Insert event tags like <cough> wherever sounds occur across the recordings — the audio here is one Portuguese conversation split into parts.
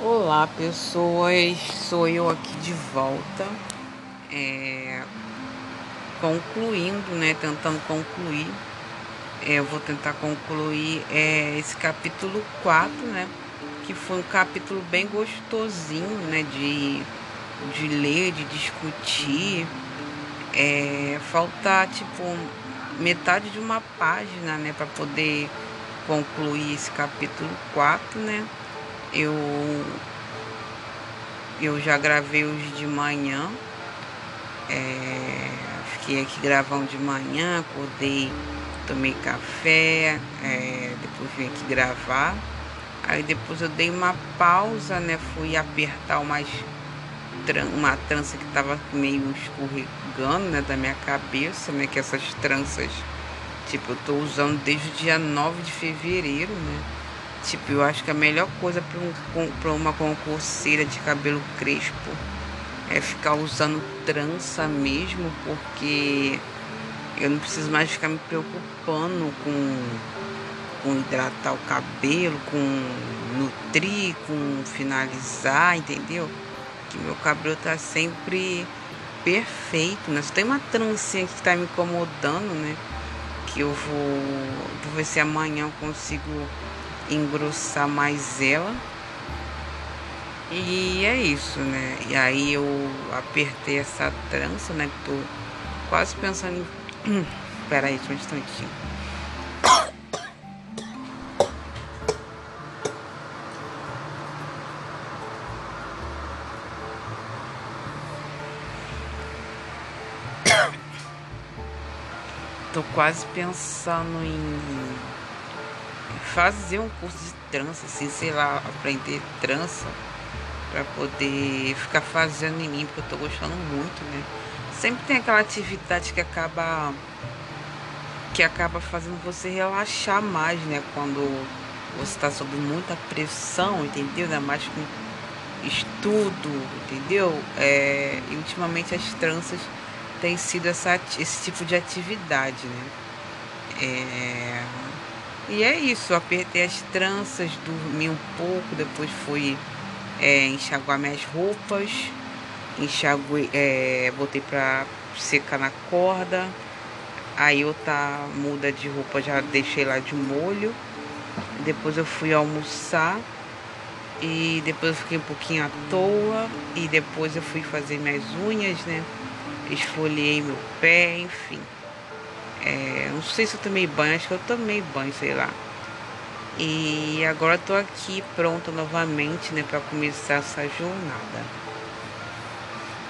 Olá pessoas, sou eu aqui de volta, é, concluindo, né, tentando concluir, é, eu vou tentar concluir é, esse capítulo 4, né, que foi um capítulo bem gostosinho, né, de, de ler, de discutir, é, falta tipo metade de uma página, né, para poder concluir esse capítulo 4, né, eu eu já gravei os de manhã. É, fiquei aqui gravando de manhã, acordei, tomei café, é, depois vim aqui gravar. Aí depois eu dei uma pausa, né? Fui apertar umas, uma trança que tava meio escorregando, né? Da minha cabeça, né? Que essas tranças, tipo, eu tô usando desde o dia 9 de fevereiro, né? Tipo, eu acho que a melhor coisa para um, uma concurseira de cabelo crespo é ficar usando trança mesmo, porque eu não preciso mais ficar me preocupando com, com hidratar o cabelo, com nutrir, com finalizar, entendeu? Que meu cabelo tá sempre perfeito, né? Só tem uma trancinha que tá me incomodando, né? Que eu vou, vou ver se amanhã eu consigo engrossar mais ela. E é isso, né? E aí eu apertei essa trança, né? Tô quase pensando em. Pera aí, só um instantinho. <coughs> Tô quase pensando em fazer um curso de trança, assim, sei lá, aprender trança para poder ficar fazendo em mim, porque eu tô gostando muito, né? Sempre tem aquela atividade que acaba que acaba fazendo você relaxar mais, né? Quando você está sob muita pressão, entendeu? Ainda mais com estudo, entendeu? É, e ultimamente as tranças têm sido essa, esse tipo de atividade, né? É, e é isso, apertei as tranças, dormi um pouco, depois fui é, enxaguar minhas roupas, enxaguei, é, botei pra secar na corda. Aí outra muda de roupa já deixei lá de molho. Depois eu fui almoçar e depois eu fiquei um pouquinho à toa e depois eu fui fazer minhas unhas, né? Esfoliei meu pé, enfim. É, não sei se eu tomei banho, acho que eu tomei banho, sei lá. E agora estou aqui pronta novamente, né, para começar essa jornada.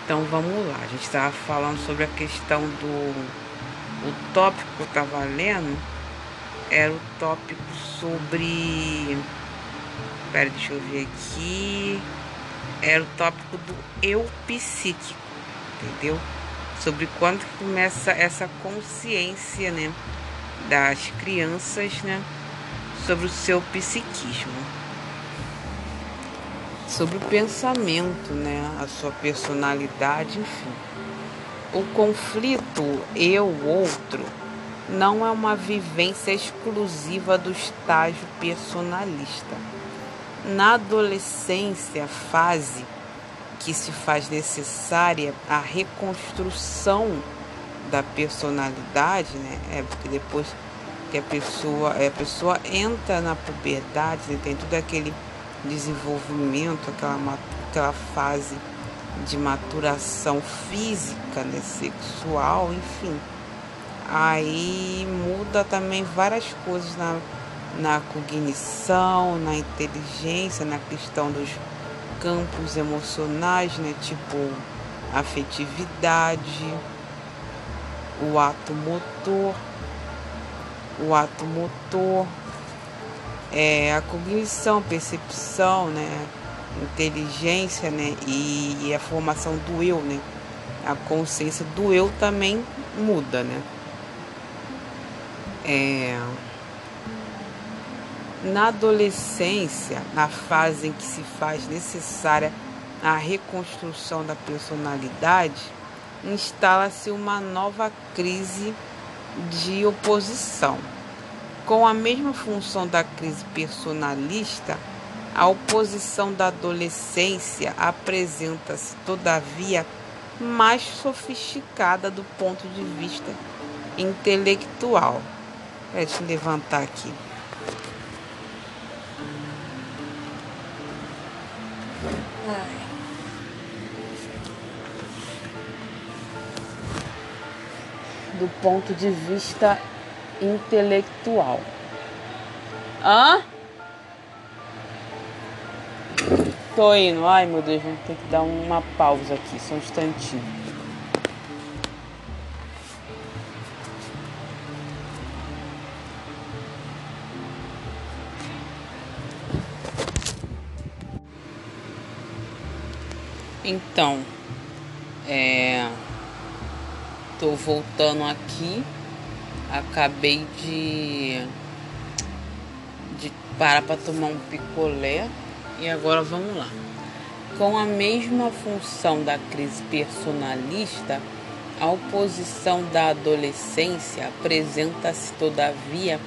Então vamos lá. A gente estava falando sobre a questão do o tópico que eu estava lendo era o tópico sobre. Pera, deixa eu ver aqui. Era o tópico do eu psíquico, entendeu? Sobre quando começa essa consciência, né, das crianças, né, sobre o seu psiquismo, sobre o pensamento, né, a sua personalidade, enfim. O conflito eu-outro não é uma vivência exclusiva do estágio personalista. Na adolescência, fase que se faz necessária a reconstrução da personalidade, né? É porque depois que a pessoa, a pessoa entra na puberdade, né? tem todo aquele desenvolvimento, aquela, aquela fase de maturação física, né? sexual, enfim. Aí muda também várias coisas na, na cognição, na inteligência, na questão dos campos emocionais, né? Tipo afetividade, o ato motor, o ato motor, é, a cognição, percepção, né? Inteligência, né? E, e a formação do eu, né? A consciência do eu também muda, né? É, na adolescência, na fase em que se faz necessária a reconstrução da personalidade, instala-se uma nova crise de oposição. Com a mesma função da crise personalista, A oposição da adolescência apresenta-se, todavia, mais sofisticada do ponto de vista intelectual. Deixa eu levantar aqui. Do ponto de vista intelectual. Hã? Tô indo. Ai, meu Deus, vamos ter que dar uma pausa aqui, só um instantinho. Então, é, tô voltando aqui. Acabei de, de parar para tomar um picolé e agora vamos lá. Com a mesma função da crise personalista, a oposição da adolescência apresenta-se, todavia,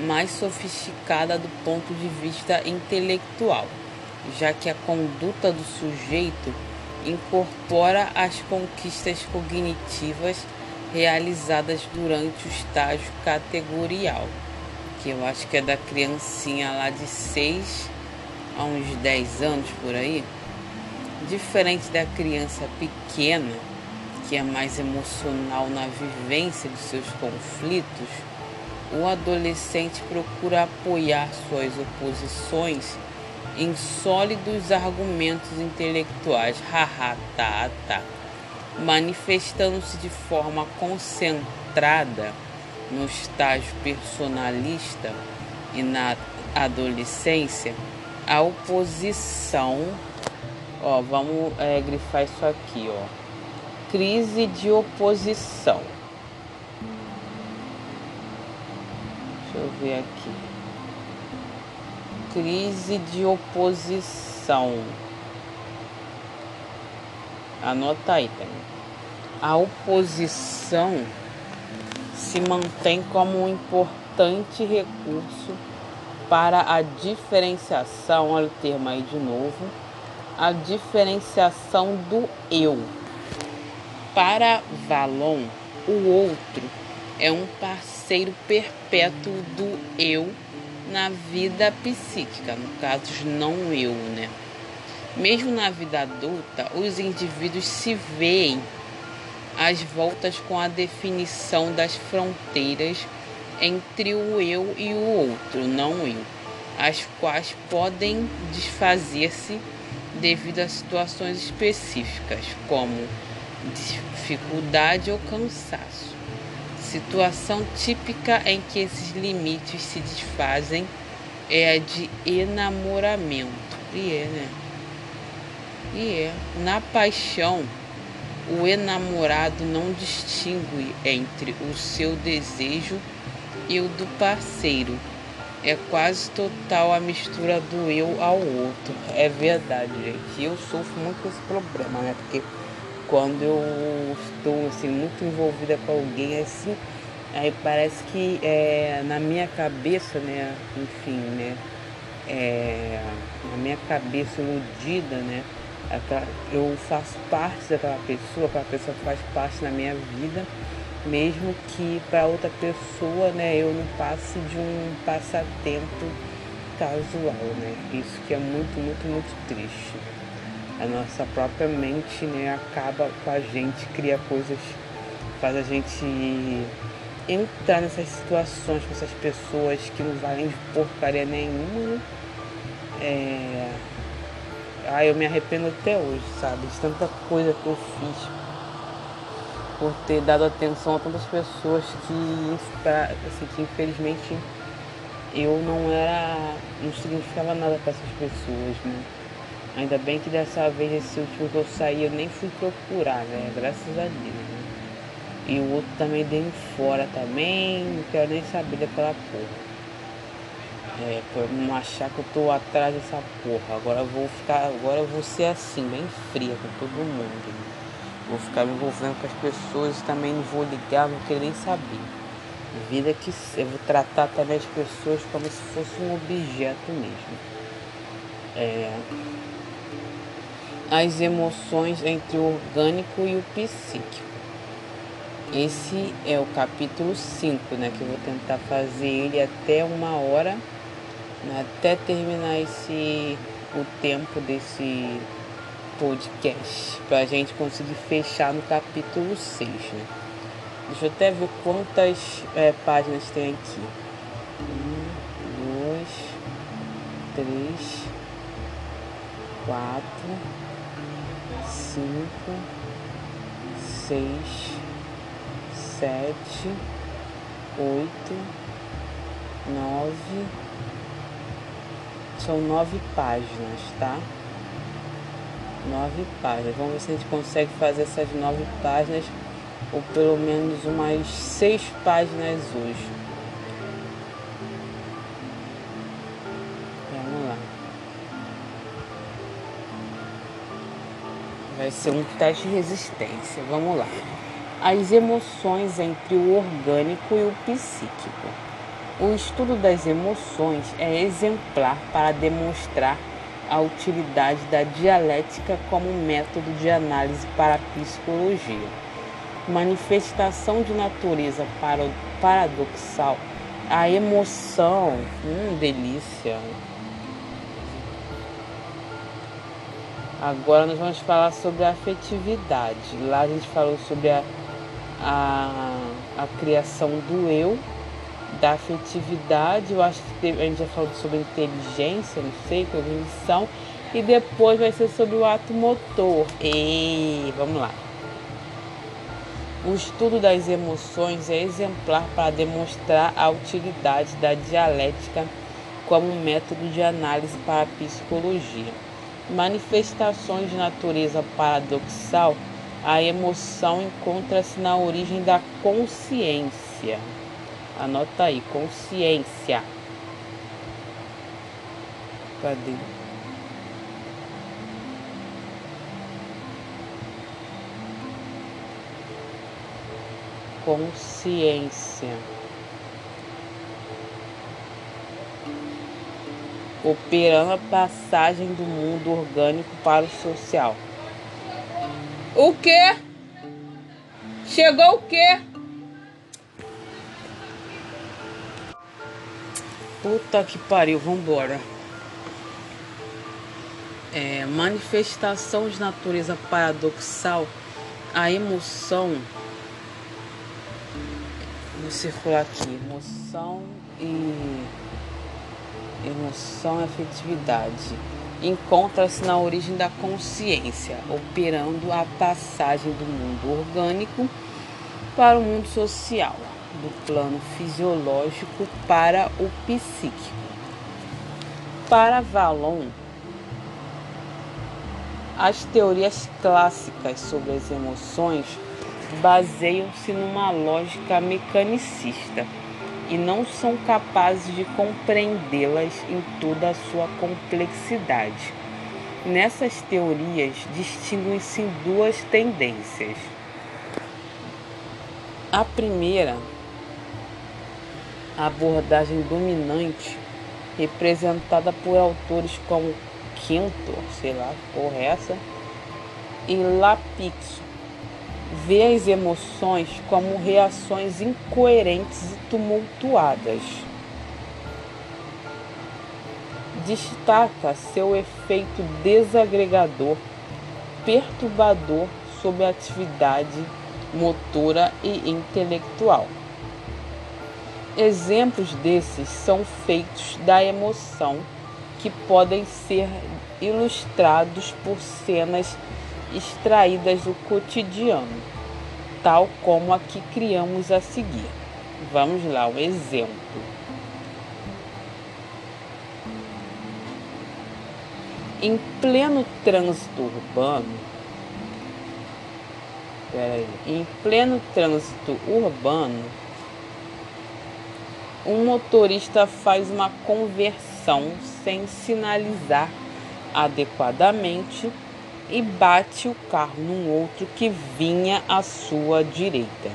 mais sofisticada do ponto de vista intelectual, já que a conduta do sujeito incorpora as conquistas cognitivas realizadas durante o estágio categorial, que eu acho que é da criancinha lá de 6 há uns 10 anos por aí, diferente da criança pequena, que é mais emocional na vivência dos seus conflitos, o adolescente procura apoiar suas oposições em sólidos argumentos intelectuais, haha, tá, tá, manifestando-se de forma concentrada no estágio personalista e na adolescência a oposição, ó, vamos é, grifar isso aqui, ó. Crise de oposição. Deixa eu ver aqui. Crise de oposição. Anota aí, tá? A oposição se mantém como um importante recurso para a diferenciação, olha o termo aí de novo, a diferenciação do eu. Para Valon, o outro é um parceiro perpétuo do eu na vida psíquica, no caso não eu, né? Mesmo na vida adulta, os indivíduos se veem às voltas com a definição das fronteiras entre o eu e o outro, não eu, as quais podem desfazer-se devido a situações específicas, como dificuldade ou cansaço. Situação típica em que esses limites se desfazem é a de enamoramento. E é, né? E é. Na paixão, o enamorado não distingue entre o seu desejo e o do parceiro. É quase total a mistura do eu ao outro. É verdade, gente. Eu sofro muito com esse problema, né? Porque quando eu estou assim, muito envolvida com alguém assim, aí parece que é, na minha cabeça, né? Enfim, né? É, na minha cabeça iludida, né? Eu faço parte daquela pessoa, aquela pessoa faz parte da minha vida mesmo que para outra pessoa, né, eu não passe de um passatempo casual, né? Isso que é muito, muito, muito triste. A nossa própria mente, né, acaba com a gente, cria coisas, faz a gente entrar nessas situações com essas pessoas que não valem de porcaria nenhuma, né? É... Ah, eu me arrependo até hoje, sabe? De tanta coisa que eu fiz por ter dado atenção a tantas pessoas que, assim, que infelizmente eu não era. não significava nada para essas pessoas, né? Ainda bem que dessa vez esse último que eu saí eu nem fui procurar, né? Graças a Deus. Né? E o outro também deu fora também, não quero nem saber daquela porra. É, por não achar que eu tô atrás dessa porra. Agora eu vou ficar. Agora eu vou ser assim, bem fria com todo mundo. Né? Vou ficar me envolvendo com as pessoas e também não vou ligar, não quero nem saber. Vida que eu vou tratar também as pessoas como se fosse um objeto mesmo. é, as emoções entre o orgânico e o psíquico. Esse é o capítulo 5, né? Que eu vou tentar fazer ele até uma hora, né, até terminar esse o tempo desse podcast, para a gente conseguir fechar no capítulo 6. Né? Deixa eu até ver quantas é, páginas tem aqui. Um, dois, três, quatro, cinco, seis, sete, oito, nove. São nove páginas, tá? Nove páginas. Vamos ver se a gente consegue fazer essas nove páginas ou pelo menos umas seis páginas hoje. Vai ser um teste de resistência. Vamos lá. As emoções entre o orgânico e o psíquico. O estudo das emoções é exemplar para demonstrar a utilidade da dialética como método de análise para a psicologia manifestação de natureza paradoxal, a emoção, hum, delícia. Agora nós vamos falar sobre a afetividade. Lá a gente falou sobre a, a, a criação do eu, da afetividade, eu acho que a gente já falou sobre inteligência, não sei, cognição, e depois vai ser sobre o ato motor. E vamos lá. O estudo das emoções é exemplar para demonstrar a utilidade da dialética como método de análise para a psicologia. Manifestações de natureza paradoxal, a emoção encontra-se na origem da consciência. Anota aí, consciência. Cadê? consciência. Operando a passagem do mundo orgânico para o social. O que? Chegou o que? Puta que pariu, vambora. É, manifestação de natureza paradoxal, a emoção Vou circular aqui. Emoção e. Emoção e afetividade. Encontra-se na origem da consciência, operando a passagem do mundo orgânico para o mundo social, do plano fisiológico para o psíquico. Para Valon, as teorias clássicas sobre as emoções baseiam-se numa lógica mecanicista e não são capazes de compreendê-las em toda a sua complexidade. Nessas teorias distinguem-se duas tendências. A primeira, a abordagem dominante, representada por autores como Quinto, sei lá, porra é essa, e Lapixo, vê as emoções como reações incoerentes e tumultuadas. Destaca seu efeito desagregador, perturbador sobre a atividade motora e intelectual. Exemplos desses são feitos da emoção, que podem ser ilustrados por cenas extraídas do cotidiano, tal como a que criamos a seguir. Vamos lá, um exemplo. Em pleno trânsito urbano, peraí, em pleno trânsito urbano, um motorista faz uma conversão sem sinalizar adequadamente e bate o carro num outro que vinha à sua direita.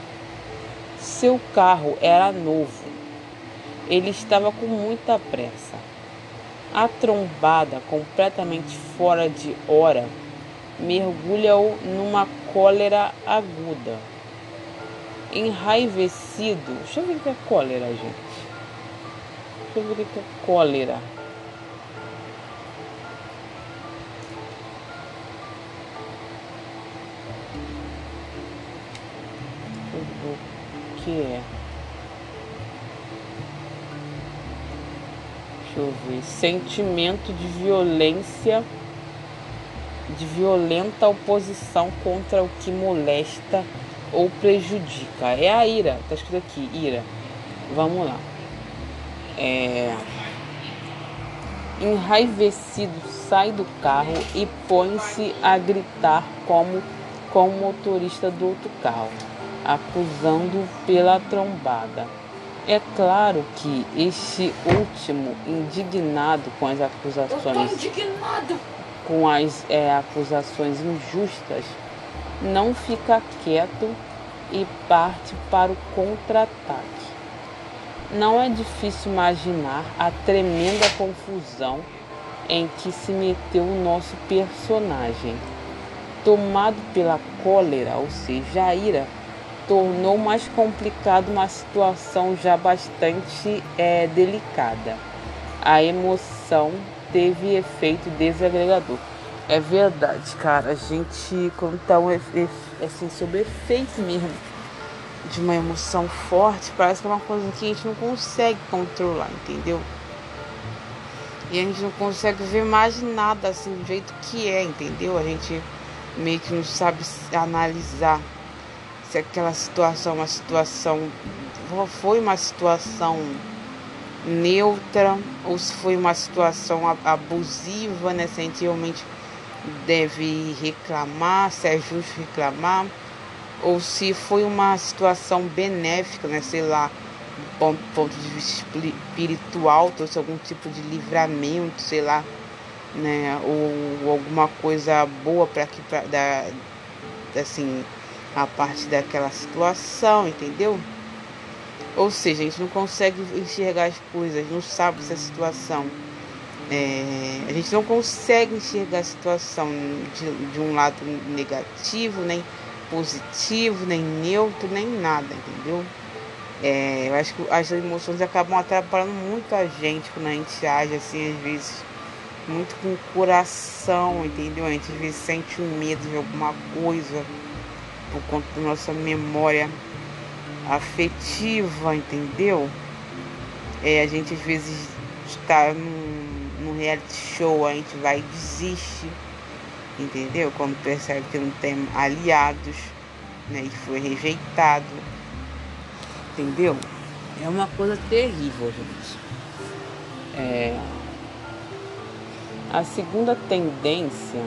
Seu carro era novo. Ele estava com muita pressa. A trombada, completamente fora de hora, mergulha-o numa cólera aguda. Enraivecido. Deixa eu ver o que é cólera, gente. Deixa eu ver o que é cólera. Que é? Deixa eu ver. Sentimento de violência, de violenta oposição contra o que molesta ou prejudica. É a ira, tá escrito aqui, ira. Vamos lá. É... Enraivecido sai do carro e põe-se a gritar como com o motorista do outro carro, acusando pela trombada. É claro que este último, indignado com as acusações, com as é, acusações injustas, não fica quieto e parte para o contra-ataque. Não é difícil imaginar a tremenda confusão em que se meteu o nosso personagem. Tomado pela cólera, ou seja, a ira, tornou mais complicado uma situação já bastante é, delicada. A emoção teve efeito desagregador. É verdade, cara. A gente, quando tá um, assim, sob efeito mesmo de uma emoção forte, parece que é uma coisa que a gente não consegue controlar, entendeu? E a gente não consegue ver mais nada assim do jeito que é, entendeu? A gente meio que não sabe analisar se aquela situação, uma situação, foi uma situação neutra ou se foi uma situação abusiva, né? Se a gente realmente deve reclamar, se é justo reclamar, ou se foi uma situação benéfica, né? Sei lá, do ponto, ponto de vista espiritual, trouxe algum tipo de livramento, sei lá, né? Ou, ou alguma coisa boa para que pra, da, assim a parte daquela situação, entendeu? Ou seja, a gente não consegue enxergar as coisas, não sabe se a situação. É, a gente não consegue enxergar a situação de, de um lado negativo, nem positivo, nem neutro, nem nada, entendeu? É, eu acho que as emoções acabam atrapalhando muito a gente quando a gente age assim, às vezes, muito com o coração, entendeu? A gente às vezes sente um medo de alguma coisa por conta da nossa memória afetiva, entendeu? É, a gente às vezes está num, num reality show, a gente vai e desiste, entendeu? Quando percebe que não tem aliados, né? E foi rejeitado, entendeu? É uma coisa terrível, gente. É... A segunda tendência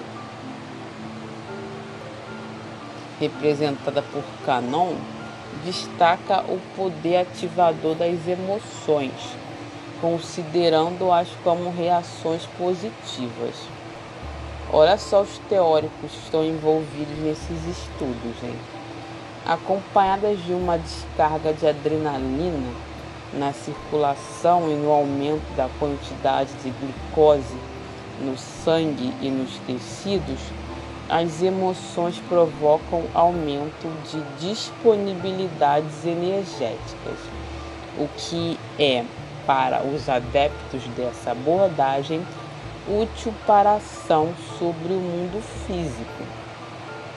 representada por Canon, destaca o poder ativador das emoções, considerando-as como reações positivas. Olha só os teóricos que estão envolvidos nesses estudos, hein? Acompanhadas de uma descarga de adrenalina na circulação e no aumento da quantidade de glicose no sangue e nos tecidos, as emoções provocam aumento de disponibilidades energéticas, o que é, para os adeptos dessa abordagem, útil para a ação sobre o mundo físico.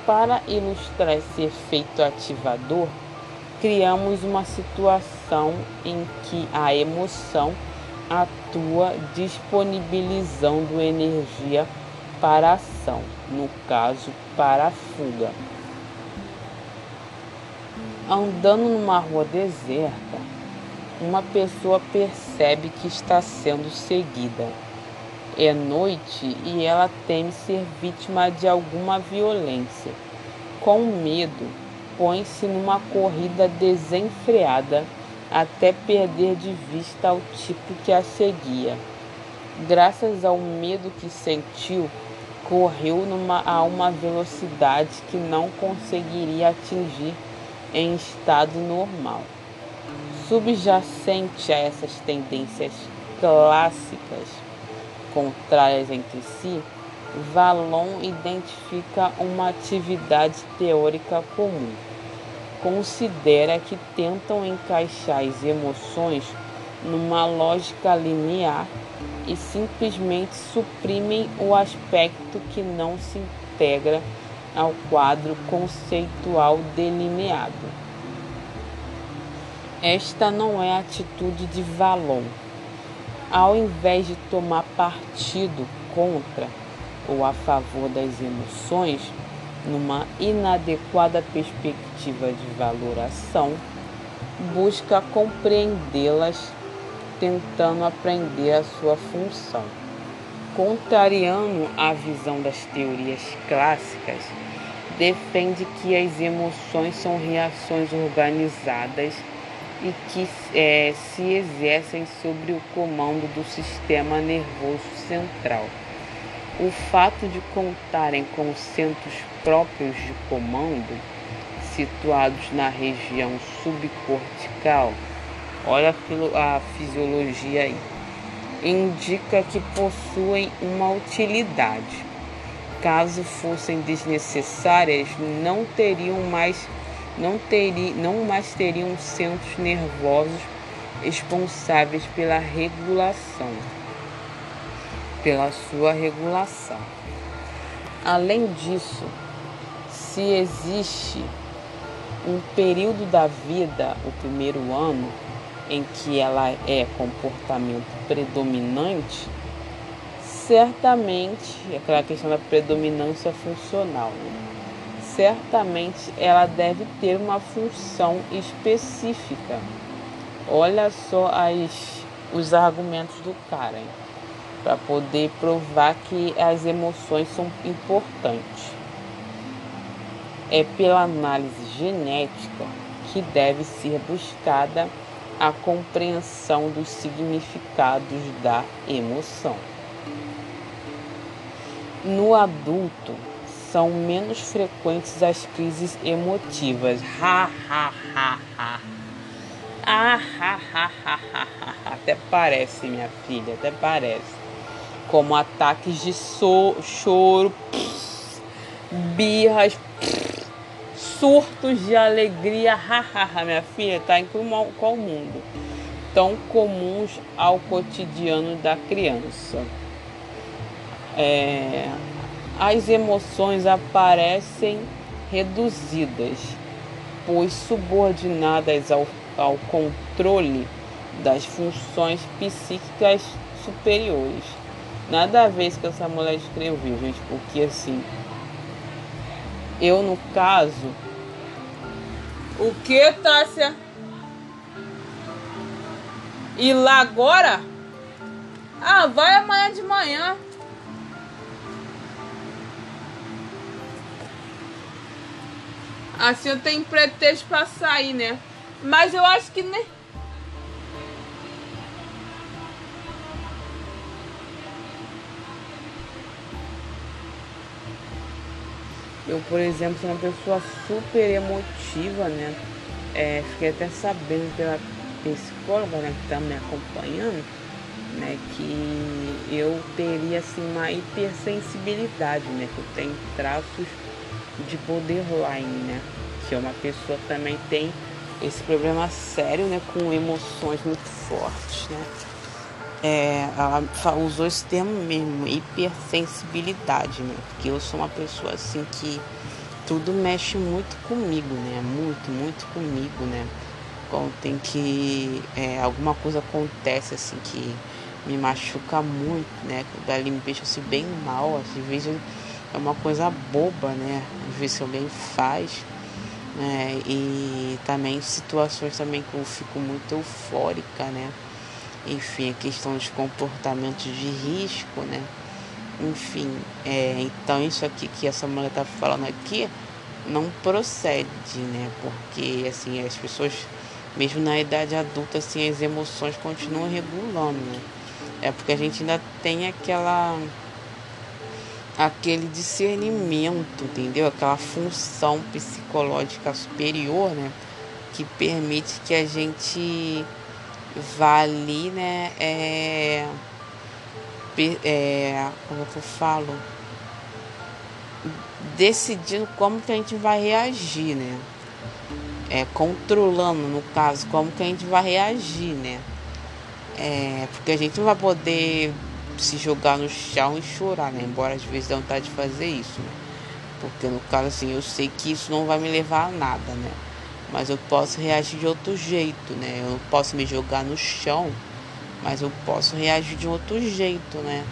Para ilustrar esse efeito ativador, criamos uma situação em que a emoção atua disponibilizando energia para a ação, no caso, para a fuga. Andando numa rua deserta, uma pessoa percebe que está sendo seguida. É noite e ela teme ser vítima de alguma violência. Com medo, põe-se numa corrida desenfreada até perder de vista o tipo que a seguia. Graças ao medo que sentiu, correu numa, a uma velocidade que não conseguiria atingir em estado normal. Subjacente a essas tendências clássicas contrárias entre si, Valon identifica uma atividade teórica comum. Considera que tentam encaixar as emoções numa lógica linear e simplesmente suprimem o aspecto que não se integra ao quadro conceitual delineado. Esta não é a atitude de Valon. Ao invés de tomar partido contra ou a favor das emoções, numa inadequada perspectiva de valoração, busca compreendê-las tentando aprender a sua função. Contrariando a visão das teorias clássicas, defende que as emoções são reações organizadas e que é, se exercem sobre o comando do sistema nervoso central. O fato de contarem com centros próprios de comando, situados na região subcortical, olha a fisiologia aí, indica que possuem uma utilidade. Caso fossem desnecessárias, não teriam mais não, teri, não mais teriam centros nervosos responsáveis pela regulação, pela sua regulação. Além disso, se existe um período da vida, o primeiro ano, em que ela é comportamento predominante, certamente, aquela questão da predominância funcional, né? certamente ela deve ter uma função específica. Olha só as, os argumentos do Karen para poder provar que as emoções são importantes. É pela análise genética que deve ser buscada a compreensão dos significados da emoção. No adulto, são menos frequentes as crises emotivas. Ha, ha, ha, ha. Ah, ha, ha, ha, ha, ha. Até parece, minha filha, até parece. Como ataques de so choro, pss, birras, pss, surtos de alegria. Ha, ha, ha, minha filha, tá em qual mundo? Tão comuns ao cotidiano da criança. É, as emoções aparecem reduzidas, pois subordinadas ao, ao controle das funções psíquicas superiores. Nada a ver que essa mulher escreveu, gente, porque assim, eu no caso. O que, Tássia? E lá agora? Ah, vai amanhã de manhã. Assim eu tenho pretexto pra sair, né? Mas eu acho que nem. Eu, por exemplo, sou uma pessoa super emotiva, né? É, fiquei até sabendo pela psicóloga né, que está me acompanhando, né? Que eu teria assim uma hipersensibilidade, né? Que eu tenho traços de borderline, né? Que é uma pessoa que também tem esse problema sério, né? Com emoções muito fortes, né? É, ela usou esse termo mesmo, hipersensibilidade, né? Porque eu sou uma pessoa assim que tudo mexe muito comigo, né? Muito, muito comigo, né? Quando tem que. É, alguma coisa acontece assim que me machuca muito, né? Quando ali me deixa assim bem mal, às vezes é uma coisa boba, né? Às vezes alguém faz. Né? E também situações também que eu fico muito eufórica, né? Enfim, a questão de comportamentos de risco, né? Enfim, é, então isso aqui que essa mulher tá falando aqui não procede, né? Porque assim, as pessoas, mesmo na idade adulta, assim, as emoções continuam regulando, né? É porque a gente ainda tem aquela aquele discernimento, entendeu? Aquela função psicológica superior, né? Que permite que a gente vá ali, né? É, é, como que eu falo? Decidindo como que a gente vai reagir, né? É, controlando, no caso, como que a gente vai reagir, né? É, porque a gente não vai poder se jogar no chão e chorar, né? Embora às vezes dê vontade de fazer isso, né? Porque no caso assim, eu sei que isso não vai me levar a nada, né? Mas eu posso reagir de outro jeito, né? Eu posso me jogar no chão, mas eu posso reagir de outro jeito, né?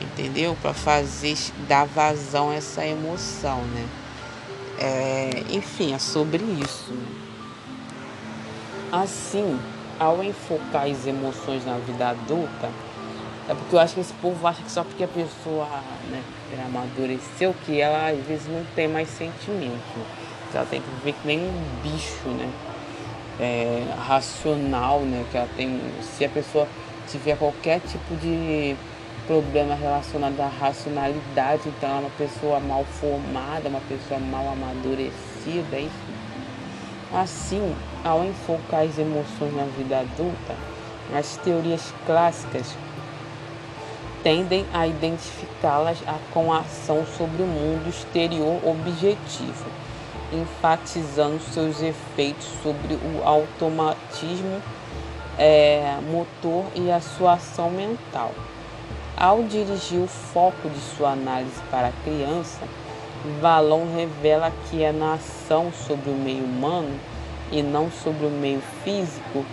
Entendeu? Para fazer dar vazão a essa emoção, né? É, enfim, é sobre isso. Né? Assim, ao enfocar as emoções na vida adulta, é porque eu acho que esse povo acha que só porque a pessoa né, amadureceu que ela às vezes não tem mais sentimento. Ela tem que viver que nem um bicho, né? É, racional, né? Que ela tem. Se a pessoa tiver qualquer tipo de problema relacionado à racionalidade, então ela é uma pessoa mal formada, uma pessoa mal amadurecida. Assim, ao enfocar as emoções na vida adulta, as teorias clássicas tendem a identificá-las com a ação sobre o mundo exterior objetivo, enfatizando seus efeitos sobre o automatismo é, motor e a sua ação mental. Ao dirigir o foco de sua análise para a criança, Valon revela que é na ação sobre o meio humano e não sobre o meio físico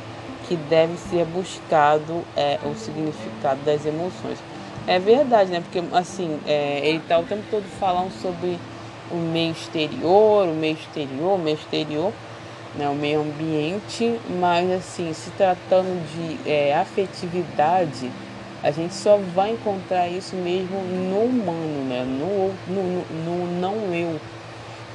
que deve ser buscado é, o significado das emoções. É verdade, né? Porque assim, é, ele está o tempo todo falando sobre o meio exterior, o meio exterior, o meio exterior, né? o meio ambiente, mas assim, se tratando de é, afetividade, a gente só vai encontrar isso mesmo no humano, né? No, no, no, não eu,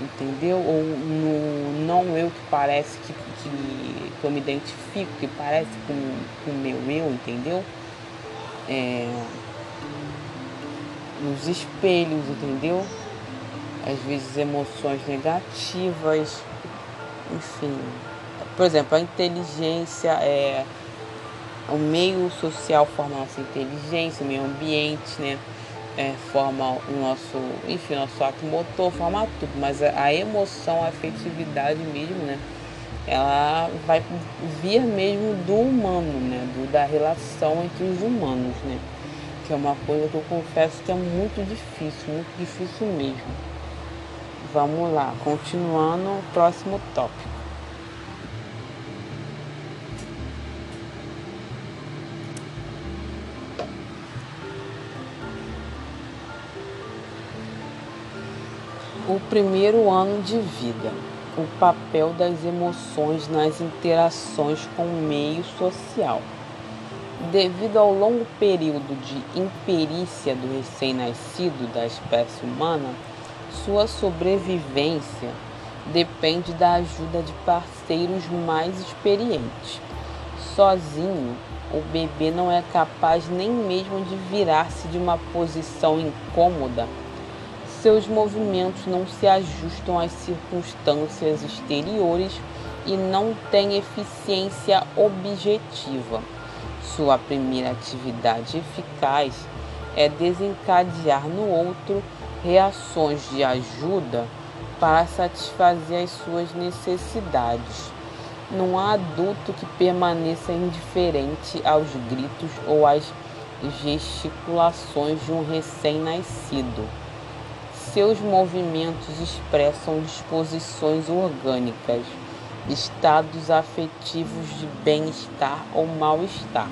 entendeu? Ou no não eu que parece que, que, que eu me identifico, que parece com o meu eu, entendeu? É, nos espelhos, entendeu? Às vezes emoções negativas, enfim. Por exemplo, a inteligência é o meio social forma a nossa inteligência, o meio ambiente, né? É, forma o nosso, enfim, nosso ato motor, forma tudo, mas a, a emoção, a afetividade mesmo, né? Ela vai vir mesmo do humano, né? Do, da relação entre os humanos, né? que é uma coisa que eu confesso que é muito difícil, muito difícil mesmo. Vamos lá, continuando o próximo tópico. O primeiro ano de vida. O papel das emoções nas interações com o meio social. Devido ao longo período de imperícia do recém-nascido da espécie humana, sua sobrevivência depende da ajuda de parceiros mais experientes. Sozinho, o bebê não é capaz nem mesmo de virar-se de uma posição incômoda. Seus movimentos não se ajustam às circunstâncias exteriores e não têm eficiência objetiva. Sua primeira atividade eficaz é desencadear no outro reações de ajuda para satisfazer as suas necessidades. Não há adulto que permaneça indiferente aos gritos ou às gesticulações de um recém-nascido. Seus movimentos expressam disposições orgânicas, estados afetivos de bem-estar ou mal-estar.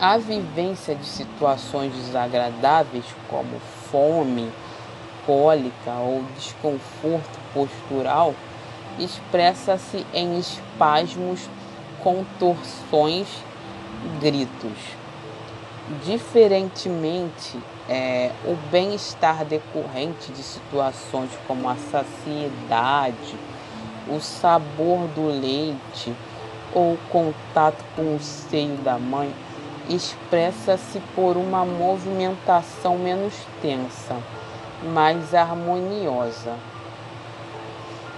A vivência de situações desagradáveis como fome, cólica ou desconforto postural expressa-se em espasmos, contorções, gritos. Diferentemente, é, o bem-estar decorrente de situações como a saciedade, o sabor do leite ou o contato com o seio da mãe expressa-se por uma movimentação menos tensa, mais harmoniosa.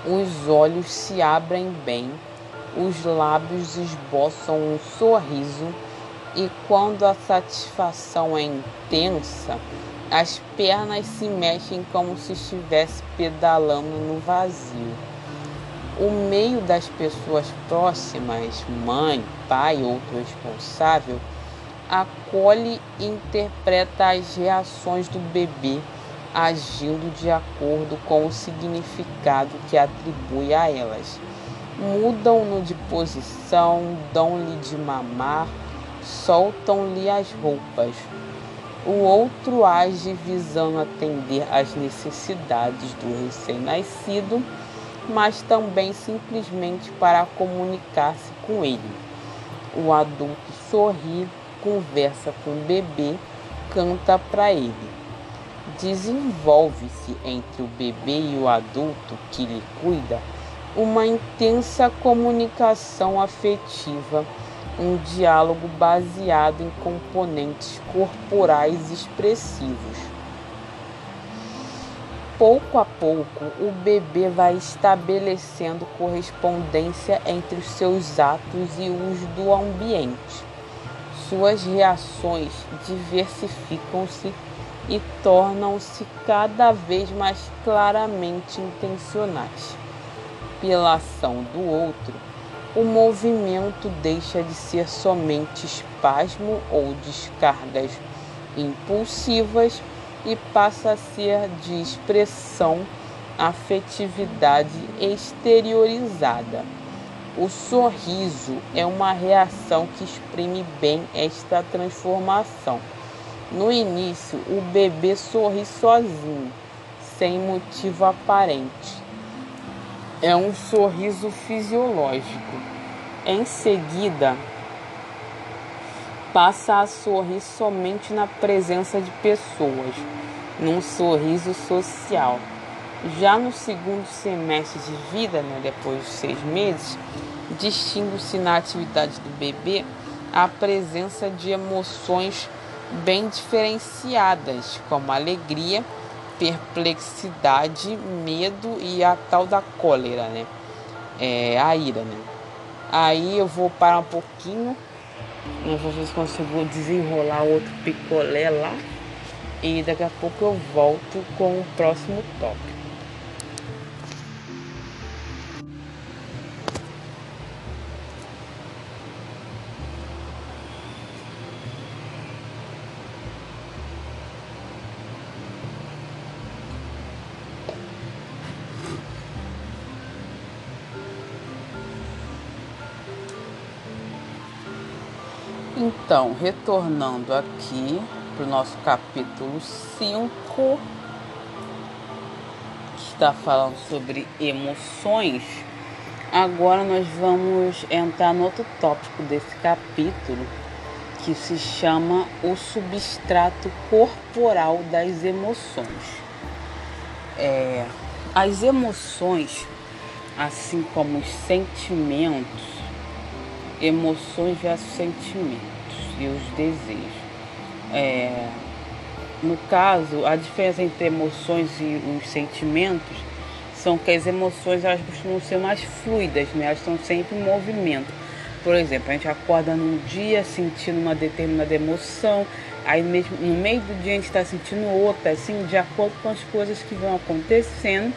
Os olhos se abrem bem, os lábios esboçam um sorriso e quando a satisfação é intensa, as pernas se mexem como se estivesse pedalando no vazio. O meio das pessoas próximas, mãe, pai, outro responsável, acolhe e interpreta as reações do bebê agindo de acordo com o significado que atribui a elas. Mudam-no de posição, dão-lhe de mamar, soltam-lhe as roupas o outro age visando atender às necessidades do recém-nascido, mas também simplesmente para comunicar-se com ele. O adulto sorri, conversa com o bebê, canta para ele. Desenvolve-se entre o bebê e o adulto que lhe cuida uma intensa comunicação afetiva um diálogo baseado em componentes corporais expressivos. Pouco a pouco, o bebê vai estabelecendo correspondência entre os seus atos e os do ambiente. Suas reações diversificam-se e tornam-se cada vez mais claramente intencionais. Pela ação do outro, o movimento deixa de ser somente espasmo ou descargas impulsivas e passa a ser de expressão, afetividade exteriorizada. O sorriso é uma reação que exprime bem esta transformação. No início, o bebê sorri sozinho, sem motivo aparente é um sorriso fisiológico. Em seguida, passa a sorrir somente na presença de pessoas, num sorriso social. Já no segundo semestre de vida, né, depois de seis meses, distingue-se na atividade do bebê a presença de emoções bem diferenciadas, como alegria, perplexidade, medo e a tal da cólera, né? É, a ira, né? Aí eu vou parar um pouquinho, eu vou ver se consigo desenrolar outro picolé lá e daqui a pouco eu volto com o próximo tópico. Então, retornando aqui para o nosso capítulo 5, que está falando sobre emoções, agora nós vamos entrar no outro tópico desse capítulo, que se chama o substrato corporal das emoções. É, as emoções, assim como os sentimentos, emoções versus sentimentos e os desejos. É, no caso, a diferença entre emoções e os sentimentos são que as emoções elas costumam ser mais fluidas, né? elas estão sempre em movimento. Por exemplo, a gente acorda num dia sentindo uma determinada emoção, aí mesmo no meio do dia a gente está sentindo outra, assim, de acordo com as coisas que vão acontecendo,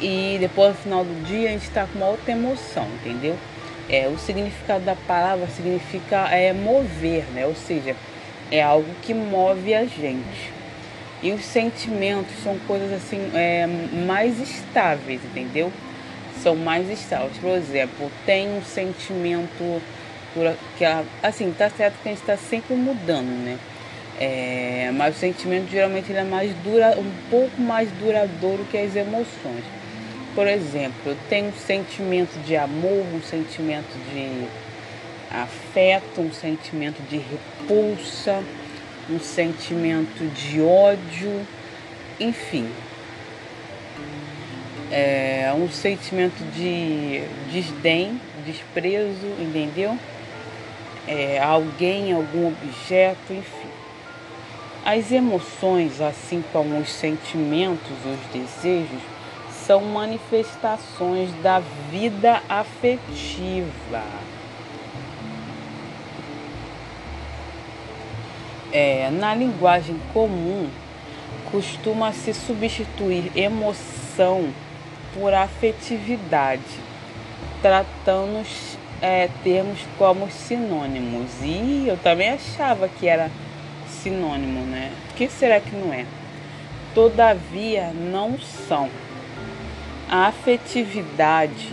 e depois no final do dia a gente está com uma outra emoção, entendeu? É, o significado da palavra significa é, mover, né? ou seja, é algo que move a gente. E os sentimentos são coisas assim é, mais estáveis, entendeu? São mais estáveis. Por exemplo, tem um sentimento que assim tá certo que a gente está sempre mudando, né? É, mas o sentimento geralmente ele é mais dura, um pouco mais duradouro que as emoções. Por exemplo, eu tenho um sentimento de amor, um sentimento de afeto, um sentimento de repulsa, um sentimento de ódio, enfim. É um sentimento de desdém, desprezo, entendeu? É, alguém, algum objeto, enfim. As emoções, assim como os sentimentos, os desejos, são manifestações da vida afetiva. É, na linguagem comum, costuma se substituir emoção por afetividade, tratando é, termos como sinônimos. E eu também achava que era sinônimo, né? Por que será que não é? Todavia, não são. A afetividade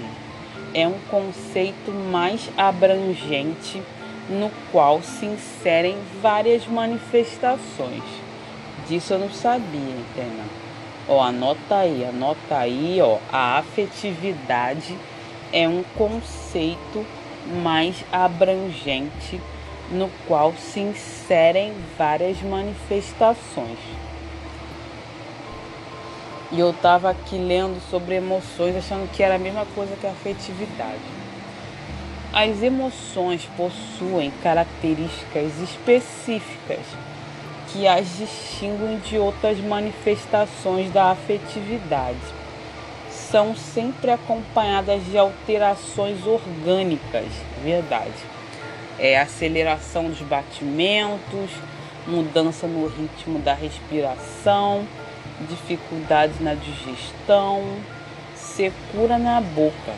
é um conceito mais abrangente no qual se inserem várias manifestações. Disso eu não sabia, entendeu? Ó, anota aí, anota aí, ó. A afetividade é um conceito mais abrangente no qual se inserem várias manifestações. E eu estava aqui lendo sobre emoções, achando que era a mesma coisa que a afetividade. As emoções possuem características específicas que as distinguem de outras manifestações da afetividade. São sempre acompanhadas de alterações orgânicas, verdade. É aceleração dos batimentos, mudança no ritmo da respiração, dificuldades na digestão, secura na boca.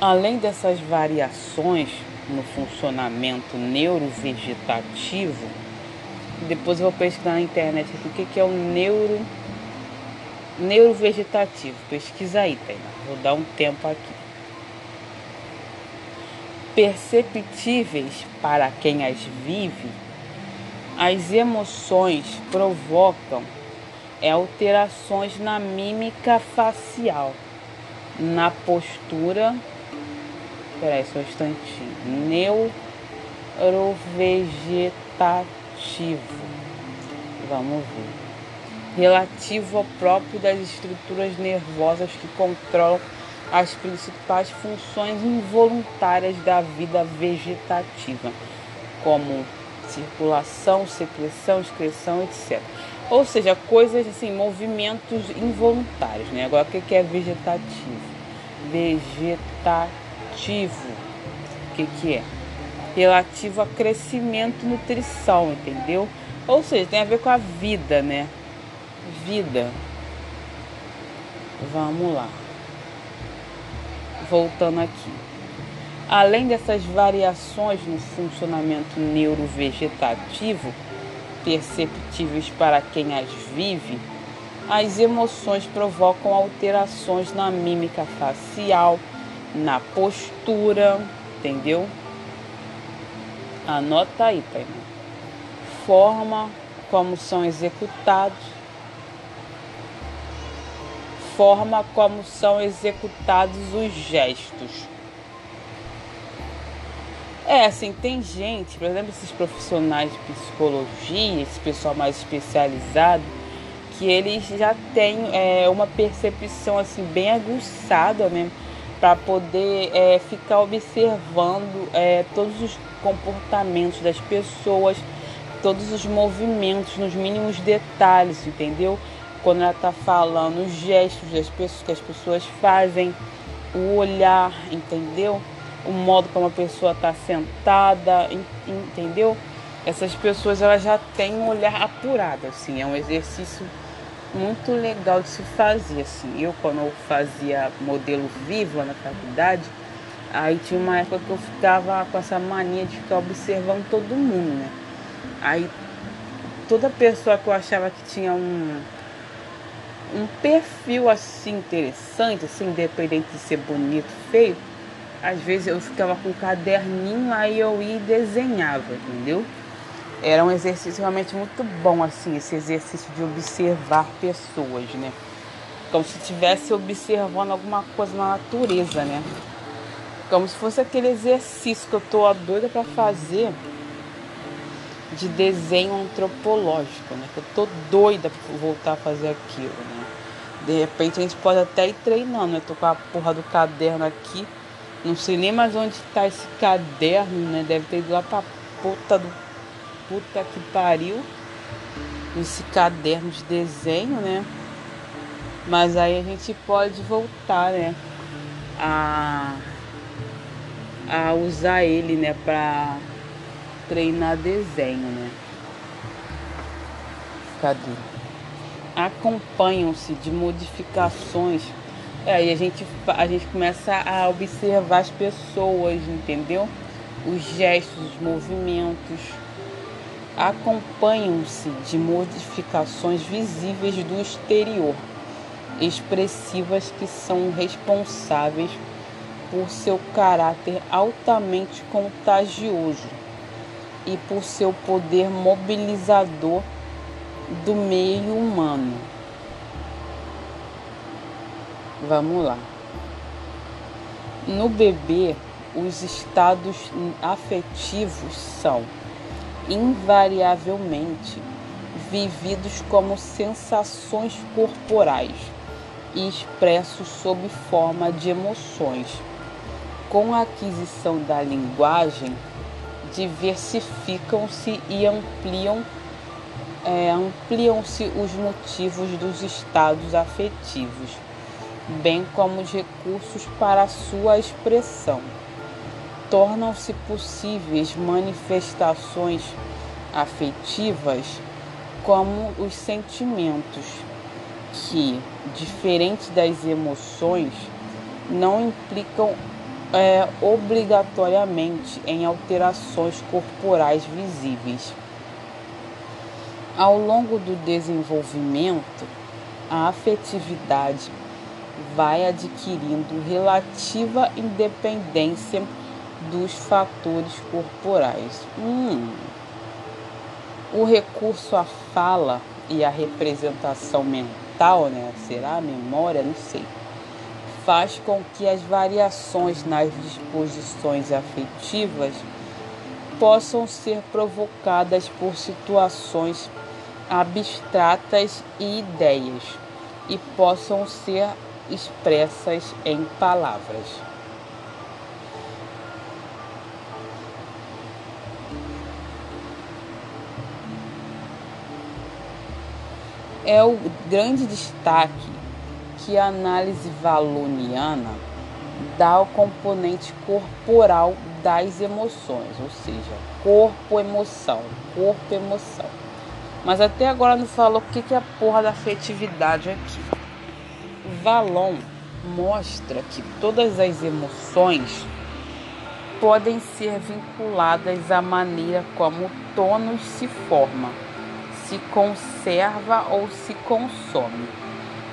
Além dessas variações no funcionamento neurovegetativo, depois eu vou pesquisar na internet aqui o que é o neuro neurovegetativo. Pesquisa aí, Taina. Vou dar um tempo aqui. Perceptíveis para quem as vive as emoções provocam alterações na mímica facial, na postura. Peraí, só um instantinho. Neurovegetativo. Vamos ver. Relativo ao próprio das estruturas nervosas que controlam as principais funções involuntárias da vida vegetativa, como circulação, secreção, excreção, etc. Ou seja, coisas assim, movimentos involuntários, né? Agora o que é vegetativo? Vegetativo, o que, é? Relativo a crescimento e nutrição, entendeu? Ou seja, tem a ver com a vida, né? Vida. Vamos lá. Voltando aqui. Além dessas variações no funcionamento neurovegetativo, perceptíveis para quem as vive, as emoções provocam alterações na mímica facial, na postura, entendeu? Anota aí, pai. Forma como são executados, forma como são executados os gestos é, assim, tem gente, por exemplo, esses profissionais de psicologia, esse pessoal mais especializado, que eles já têm é, uma percepção assim bem aguçada mesmo para poder é, ficar observando é, todos os comportamentos das pessoas, todos os movimentos, nos mínimos detalhes, entendeu? Quando ela está falando, os gestos das pessoas que as pessoas fazem, o olhar, entendeu? O modo como a pessoa está sentada, entendeu? Essas pessoas elas já têm um olhar apurado, assim, é um exercício muito legal de se fazer, assim. Eu quando eu fazia modelo vivo na faculdade, aí tinha uma época que eu ficava com essa mania de ficar observando todo mundo, né? Aí toda pessoa que eu achava que tinha um um perfil assim interessante, assim, independente de ser bonito, feio, às vezes eu ficava com um caderninho, aí eu ia e desenhava, entendeu? Era um exercício realmente muito bom, assim, esse exercício de observar pessoas, né? Como se estivesse observando alguma coisa na natureza, né? Como se fosse aquele exercício que eu tô doida para fazer de desenho antropológico, né? Que eu tô doida pra voltar a fazer aquilo, né? De repente a gente pode até ir treinando, né? Tô com a porra do caderno aqui não sei nem mais onde está esse caderno, né? Deve ter ido lá pra puta do. Puta que pariu. Esse caderno de desenho, né? Mas aí a gente pode voltar, né? A, a usar ele, né? Pra, treinar desenho, né? Cadê? Acompanham-se de modificações. É, aí a gente, a gente começa a observar as pessoas, entendeu? Os gestos, os movimentos. Acompanham-se de modificações visíveis do exterior, expressivas que são responsáveis por seu caráter altamente contagioso e por seu poder mobilizador do meio humano. Vamos lá. No bebê, os estados afetivos são invariavelmente vividos como sensações corporais e expressos sob forma de emoções. Com a aquisição da linguagem, diversificam-se e ampliam é, ampliam-se os motivos dos estados afetivos, bem como os recursos para sua expressão. Tornam-se possíveis manifestações afetivas como os sentimentos, que, diferente das emoções, não implicam é, obrigatoriamente em alterações corporais visíveis. Ao longo do desenvolvimento, a afetividade vai adquirindo relativa independência dos fatores corporais. Hum. O recurso à fala e à representação mental, né? Será a memória? Não sei faz com que as variações nas disposições afetivas possam ser provocadas por situações abstratas e ideias e possam ser expressas em palavras. É o grande destaque que a análise valoniana dá ao componente corporal das emoções, ou seja, corpo-emoção, corpo-emoção. Mas até agora não falou o que é a porra da afetividade aqui. Valon mostra que todas as emoções podem ser vinculadas à maneira como o tônus se forma, se conserva ou se consome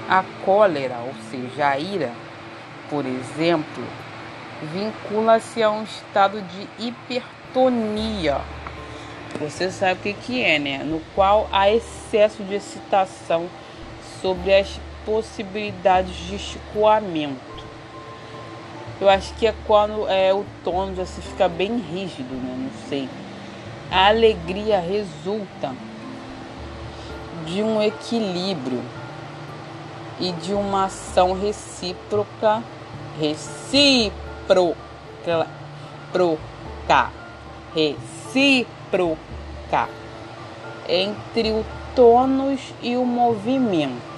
a cólera, ou seja, a ira, por exemplo, vincula-se a um estado de hipertonia. Você sabe o que, é, né? No qual há excesso de excitação sobre as possibilidades de escoamento. Eu acho que é quando é, o tônus assim fica bem rígido, né? Não sei. A alegria resulta de um equilíbrio e de uma ação recíproca, recíproca, proca, recíproca entre o tônus e o movimento.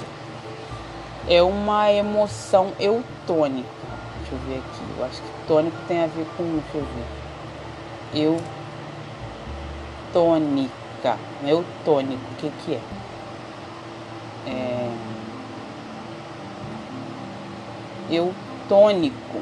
É uma emoção eutônica. Deixa eu ver aqui. Eu acho que tônico tem a ver com. Deixa eu ver. Eutônica. Eutônico. O que, que é? É eutônico.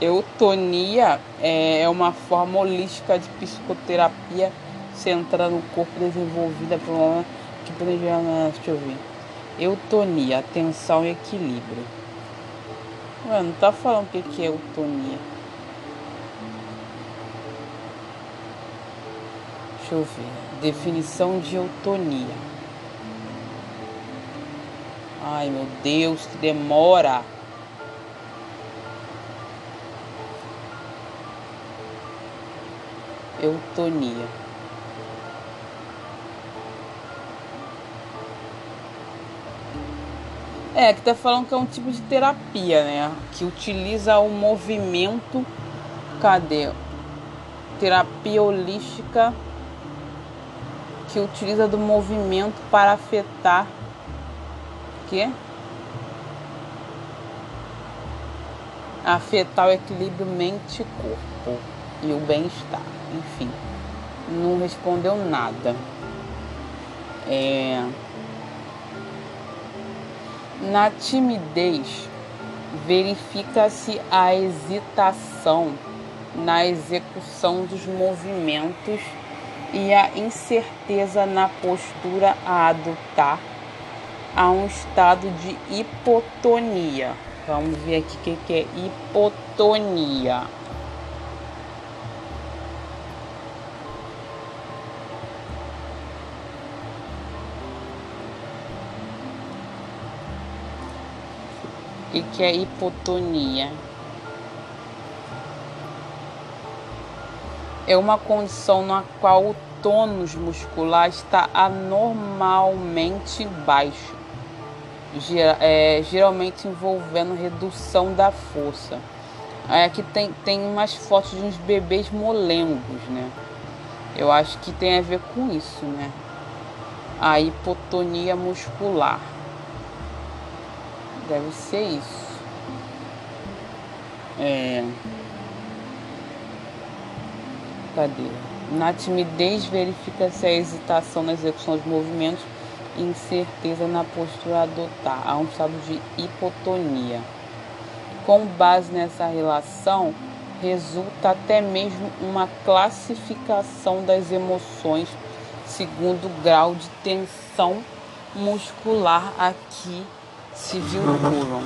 Eutonia é uma forma holística de psicoterapia centrada no corpo desenvolvida uma que deixa eu ver. Eutonia, atenção e equilíbrio. Ué, não tá falando o que é eutonia. Deixa eu ver. Definição de eutonia. Ai meu Deus, que demora. Eutonia. É, que tá falando que é um tipo de terapia, né? Que utiliza o movimento. Cadê? Terapia holística que utiliza do movimento para afetar que afetar o equilíbrio mente-corpo e o bem-estar. Enfim, não respondeu nada. É... Na timidez, verifica-se a hesitação na execução dos movimentos e a incerteza na postura a adotar a um estado de hipotonia. Vamos ver aqui o que é hipotonia. O que é hipotonia? É uma condição na qual o tônus muscular está anormalmente baixo, é, geralmente envolvendo redução da força. Aqui tem, tem umas fotos de uns bebês molengos, né? Eu acho que tem a ver com isso, né? A hipotonia muscular. Deve ser isso. É. Cadê? Na timidez verifica-se a hesitação na execução dos movimentos e incerteza na postura a adotar. Há um estado de hipotonia. Com base nessa relação, resulta até mesmo uma classificação das emoções segundo o grau de tensão muscular aqui se vinculam.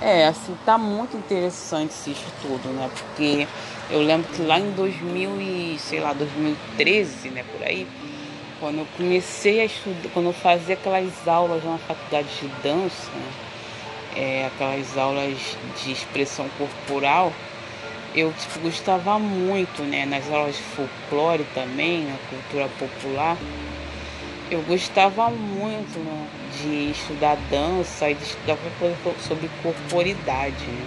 É, assim, tá muito interessante esse estudo, né? Porque eu lembro que lá em 2000 e, sei lá, 2013, né, por aí, quando eu comecei a estudar, quando eu fazia aquelas aulas na faculdade de dança, né, é, aquelas aulas de expressão corporal, eu tipo, gostava muito, né, nas aulas de folclore também, na cultura popular, eu gostava muito né, de estudar dança e de estudar sobre corporidade. Né?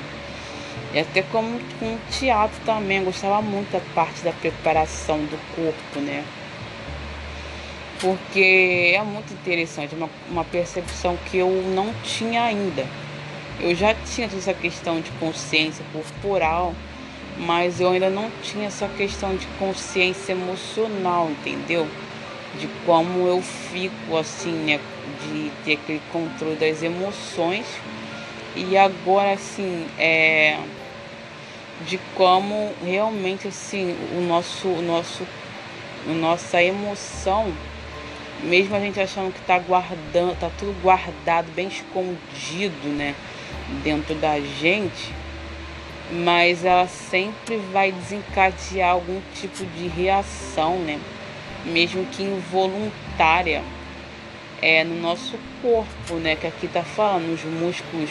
E até como com teatro também, eu gostava muito da parte da preparação do corpo, né? Porque é muito interessante, uma, uma percepção que eu não tinha ainda. Eu já tinha essa questão de consciência corporal, mas eu ainda não tinha essa questão de consciência emocional, entendeu? De como eu fico assim, né, de ter aquele controle das emoções e agora assim, é de como realmente assim o nosso o nosso nossa emoção mesmo a gente achando que tá guardando, tá tudo guardado, bem escondido, né, dentro da gente, mas ela sempre vai desencadear algum tipo de reação, né? Mesmo que involuntária, é, no nosso corpo, né? Que aqui tá falando, os músculos.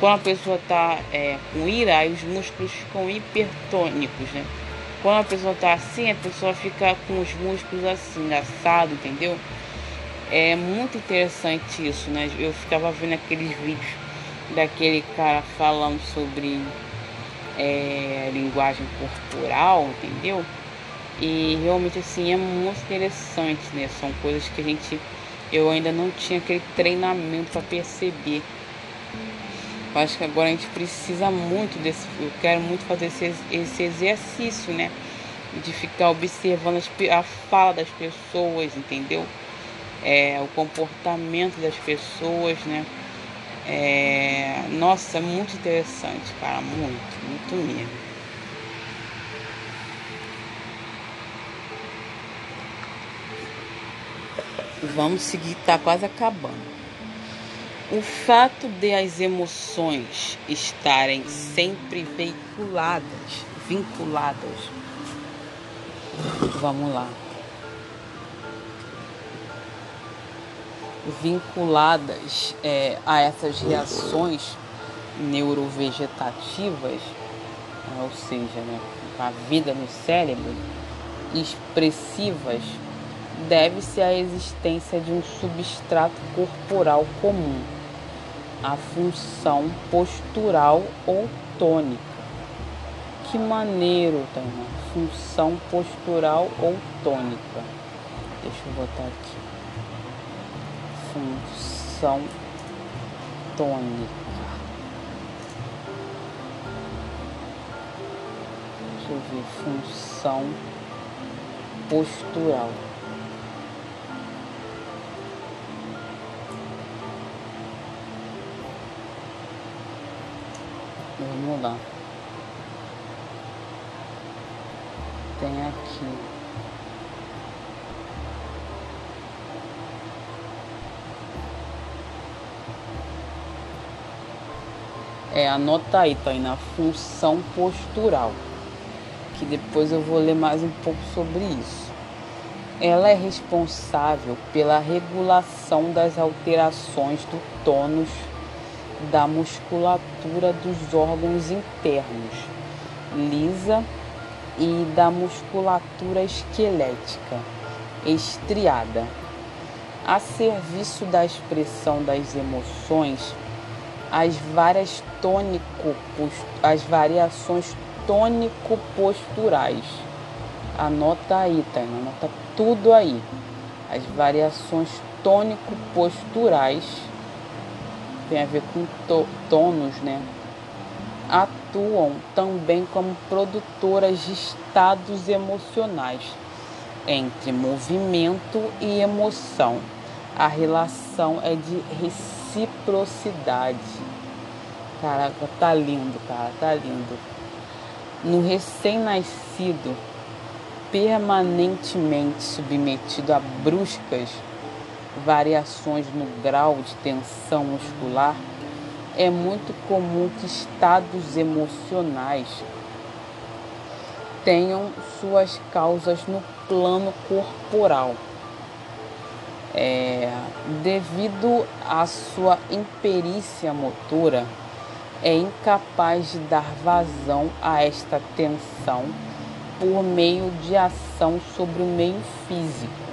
Quando a pessoa está é, com ira, aí os músculos ficam hipertônicos, né? Quando a pessoa está assim, a pessoa fica com os músculos assim, assado, entendeu? É muito interessante isso, né? Eu ficava vendo aqueles vídeos daquele cara falando sobre é, linguagem corporal, entendeu? E realmente assim é muito interessante, né? São coisas que a gente eu ainda não tinha aquele treinamento para perceber. Eu acho que agora a gente precisa muito desse, eu quero muito fazer esse, esse exercício, né? De ficar observando as, a fala das pessoas, entendeu? É, o comportamento das pessoas, né? É, nossa, é muito interessante, cara, muito, muito mesmo. Vamos seguir, tá quase acabando. O fato de as emoções estarem sempre veiculadas, vinculadas. Vamos lá. Vinculadas é, a essas reações neurovegetativas, ou seja, né, a vida no cérebro, expressivas deve-se à existência de um substrato corporal comum, a função postural ou tônica. Que maneiro, tá, Função postural ou tônica. Deixa eu botar aqui. Função tônica. Deixa eu ver, função postural. Vamos lá. Tem aqui. É, anota aí, tá aí na função postural, que depois eu vou ler mais um pouco sobre isso. Ela é responsável pela regulação das alterações do tônus da musculatura dos órgãos internos, lisa, e da musculatura esquelética, estriada. A serviço da expressão das emoções, as várias tônico, as variações tônico-posturais. Anota aí, tá? Anota tudo aí. As variações tônico-posturais tem a ver com tônus, né? Atuam também como produtoras de estados emocionais entre movimento e emoção. A relação é de reciprocidade. Caraca, tá lindo, cara, tá lindo. No recém-nascido, permanentemente submetido a bruscas variações no grau de tensão muscular, é muito comum que estados emocionais tenham suas causas no plano corporal. É, devido à sua imperícia motora, é incapaz de dar vazão a esta tensão por meio de ação sobre o meio físico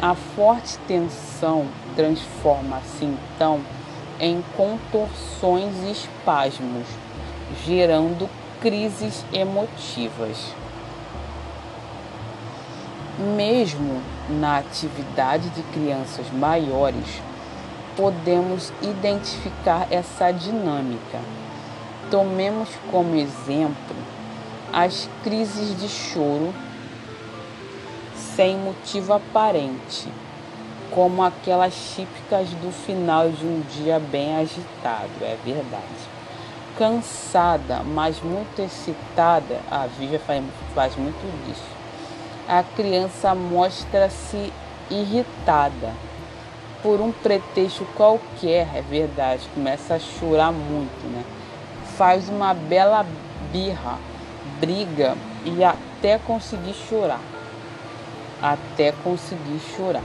a forte tensão transforma-se então em contorções e espasmos, gerando crises emotivas. Mesmo na atividade de crianças maiores, podemos identificar essa dinâmica. Tomemos como exemplo as crises de choro sem motivo aparente, como aquelas típicas do final de um dia bem agitado, é verdade. Cansada, mas muito excitada, a Vivian faz, faz muito disso. A criança mostra-se irritada por um pretexto qualquer, é verdade, começa a chorar muito, né? Faz uma bela birra, briga e até conseguir chorar até conseguir chorar.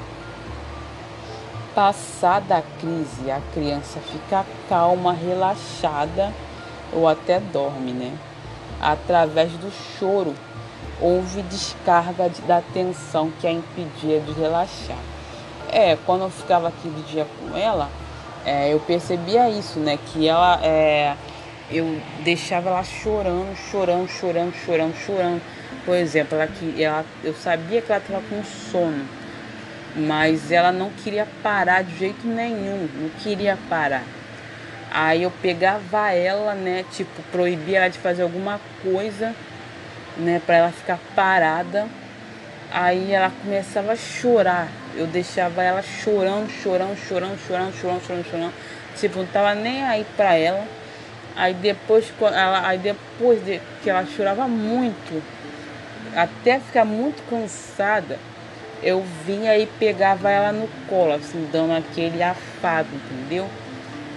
Passada a crise, a criança fica calma, relaxada ou até dorme, né? Através do choro, houve descarga da tensão que a impedia de relaxar. É, quando eu ficava aqui do dia com ela, é, eu percebia isso, né? Que ela, é, eu deixava ela chorando, chorando, chorando, chorando, chorando por exemplo, ela, ela, eu sabia que ela estava com sono, mas ela não queria parar de jeito nenhum, não queria parar. Aí eu pegava ela, né, tipo, proibia ela de fazer alguma coisa, né, para ela ficar parada. Aí ela começava a chorar. Eu deixava ela chorando, chorando, chorando, chorando, chorando, chorando, chorando. Tipo, não tava nem aí pra ela. Aí depois, ela, aí depois de, que ela chorava muito, até ficar muito cansada, eu vinha e pegava ela no colo, assim, dando aquele afago, entendeu?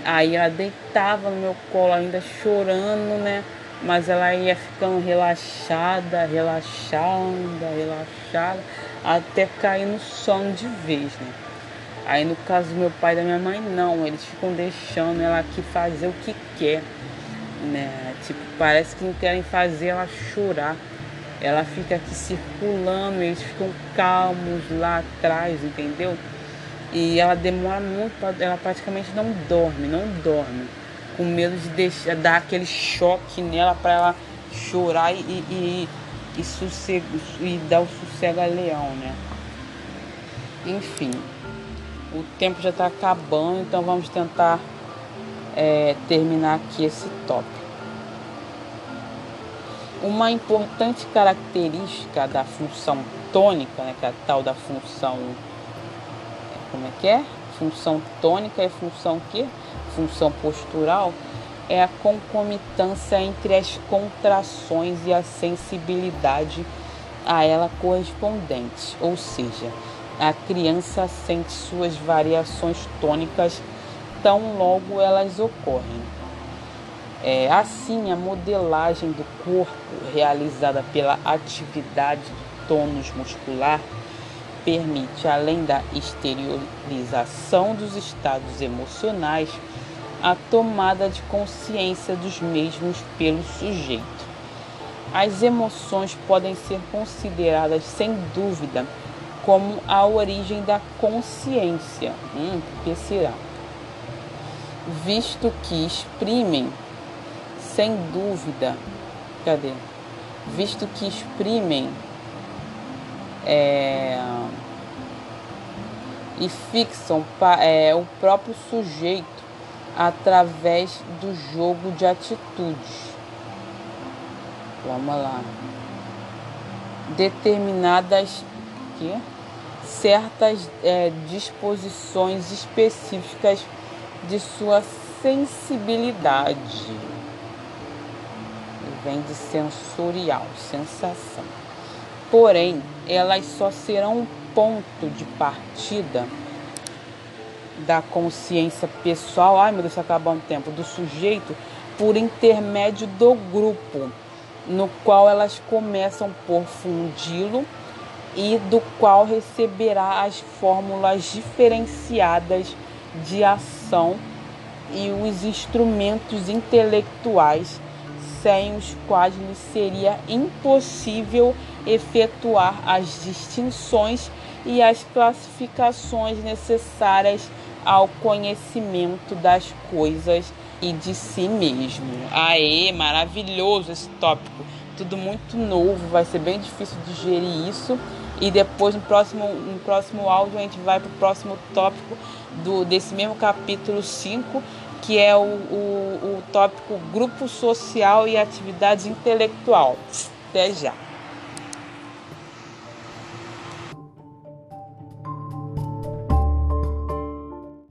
Aí ela deitava no meu colo, ainda chorando, né? Mas ela ia ficando relaxada, relaxada, relaxada, até cair no sono de vez, né? Aí no caso do meu pai e da minha mãe, não, eles ficam deixando ela aqui fazer o que quer, né? Tipo, parece que não querem fazer ela chorar ela fica aqui circulando, eles ficam calmos lá atrás, entendeu? E ela demora muito, ela praticamente não dorme, não dorme, com medo de deixar, dar aquele choque nela para ela chorar e, e, e, sossego, e dar o sossego a leão, né? Enfim, o tempo já está acabando, então vamos tentar é, terminar aqui esse tópico. Uma importante característica da função tônica, né, que é a tal da função. Como é que é? Função tônica é função que? Função postural é a concomitância entre as contrações e a sensibilidade a ela correspondente, ou seja, a criança sente suas variações tônicas tão logo elas ocorrem. É, assim, a modelagem do corpo realizada pela atividade do tônus muscular permite, além da exteriorização dos estados emocionais, a tomada de consciência dos mesmos pelo sujeito. As emoções podem ser consideradas, sem dúvida, como a origem da consciência. Hum, que será? Visto que exprimem, sem dúvida, cadê? Visto que exprimem é, e fixam é, o próprio sujeito através do jogo de atitudes. Vamos lá. Determinadas que, certas é, disposições específicas de sua sensibilidade. Vem de sensorial, sensação. Porém, elas só serão um ponto de partida da consciência pessoal, ai meu Deus, acabou um tempo, do sujeito por intermédio do grupo, no qual elas começam por fundi-lo e do qual receberá as fórmulas diferenciadas de ação e os instrumentos intelectuais sem os quais lhe seria impossível efetuar as distinções e as classificações necessárias ao conhecimento das coisas e de si mesmo. Aê, maravilhoso esse tópico. Tudo muito novo, vai ser bem difícil digerir isso. E depois no próximo, no próximo áudio a gente vai para o próximo tópico do, desse mesmo capítulo 5, que é o, o, o tópico grupo social e atividade intelectual. Até já!